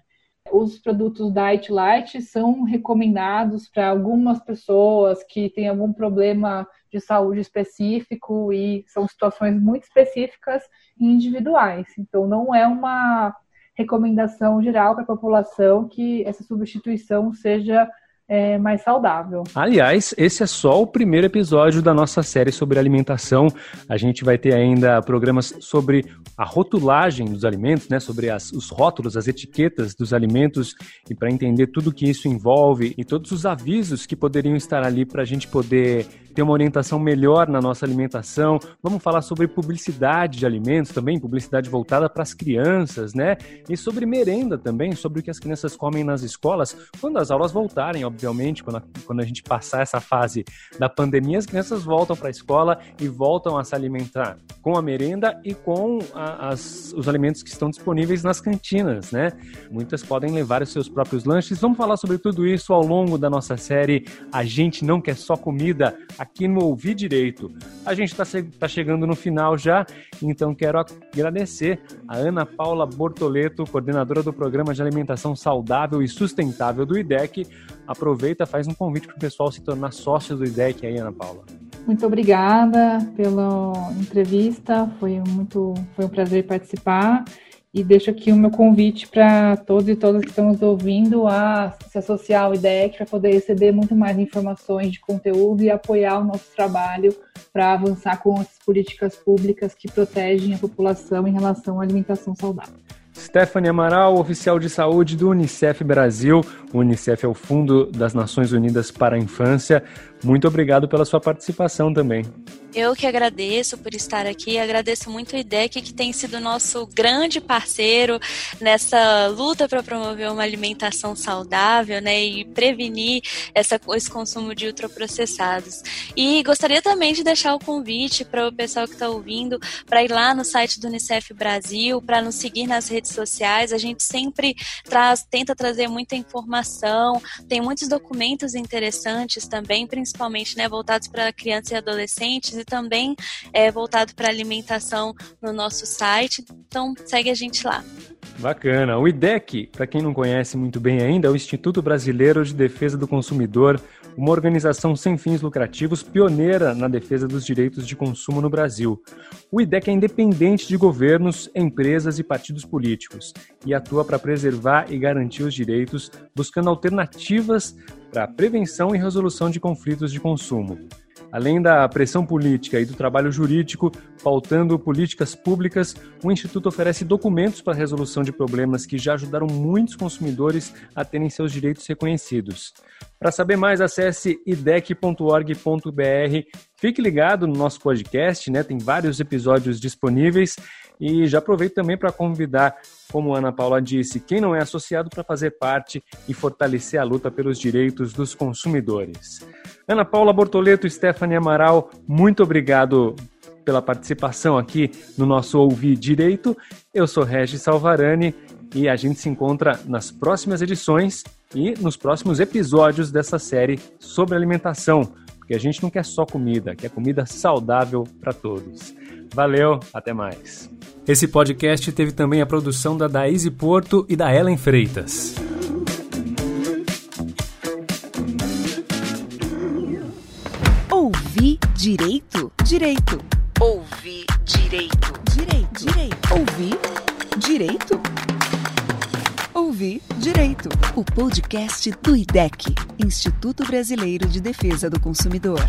Os produtos Diet Light são recomendados para algumas pessoas que têm algum problema de saúde específico e são situações muito específicas e individuais. Então, não é uma recomendação geral para a população que essa substituição seja é, mais saudável. Aliás, esse é só o primeiro episódio da nossa série sobre alimentação. A gente vai ter ainda programas sobre a rotulagem dos alimentos, né, sobre as, os rótulos, as etiquetas dos alimentos e para entender tudo que isso envolve e todos os avisos que poderiam estar ali para a gente poder ter uma orientação melhor na nossa alimentação. Vamos falar sobre publicidade de alimentos também, publicidade voltada para as crianças, né? E sobre merenda também, sobre o que as crianças comem nas escolas quando as aulas voltarem, obviamente, quando a, quando a gente passar essa fase da pandemia, as crianças voltam para a escola e voltam a se alimentar com a merenda e com a, as, os alimentos que estão disponíveis nas cantinas, né? Muitas podem levar os seus próprios lanches. Vamos falar sobre tudo isso ao longo da nossa série A Gente Não Quer Só Comida aqui no Ouvir Direito. A gente está tá chegando no final já, então quero agradecer a Ana Paula Bortoleto, coordenadora do Programa de Alimentação Saudável e Sustentável do IDEC. Aproveita, faz um convite para o pessoal se tornar sócio do IDEC aí, Ana Paula. Muito obrigada pela entrevista, foi, muito, foi um prazer participar e deixo aqui o meu convite para todos e todas que estão nos ouvindo a se associar ao IDEC para poder receber muito mais informações de conteúdo e apoiar o nosso trabalho para avançar com as políticas públicas que protegem a população em relação à alimentação saudável. Stephanie Amaral, oficial de saúde do Unicef Brasil. O Unicef é o Fundo das Nações Unidas para a Infância. Muito obrigado pela sua participação também. Eu que agradeço por estar aqui, agradeço muito o IDEC, que tem sido nosso grande parceiro nessa luta para promover uma alimentação saudável né, e prevenir essa, esse consumo de ultraprocessados. E gostaria também de deixar o convite para o pessoal que está ouvindo para ir lá no site do Unicef Brasil, para nos seguir nas redes sociais. A gente sempre traz, tenta trazer muita informação, tem muitos documentos interessantes também, principalmente né, voltados para crianças e adolescentes e também é, voltado para alimentação no nosso site. Então segue a gente lá. Bacana. O IDEC, para quem não conhece muito bem ainda, é o Instituto Brasileiro de Defesa do Consumidor, uma organização sem fins lucrativos pioneira na defesa dos direitos de consumo no Brasil. O IDEC é independente de governos, empresas e partidos políticos e atua para preservar e garantir os direitos, buscando alternativas para prevenção e resolução de conflitos de consumo. Além da pressão política e do trabalho jurídico, pautando políticas públicas, o Instituto oferece documentos para a resolução de problemas que já ajudaram muitos consumidores a terem seus direitos reconhecidos. Para saber mais, acesse idec.org.br. Fique ligado no nosso podcast, né? Tem vários episódios disponíveis. E já aproveito também para convidar, como Ana Paula disse, quem não é associado para fazer parte e fortalecer a luta pelos direitos dos consumidores. Ana Paula Bortoleto Stephanie Amaral, muito obrigado pela participação aqui no nosso Ouvir Direito. Eu sou Regis Salvarani e a gente se encontra nas próximas edições e nos próximos episódios dessa série sobre alimentação, porque a gente não quer só comida, quer comida saudável para todos. Valeu, até mais. Esse podcast teve também a produção da Daíse Porto e da Ellen Freitas. Ouvir direito? Direito. Ouvir direito. Direito. Direito. Ouvir direito? Ouvir direito. O podcast do IDEC, Instituto Brasileiro de Defesa do Consumidor.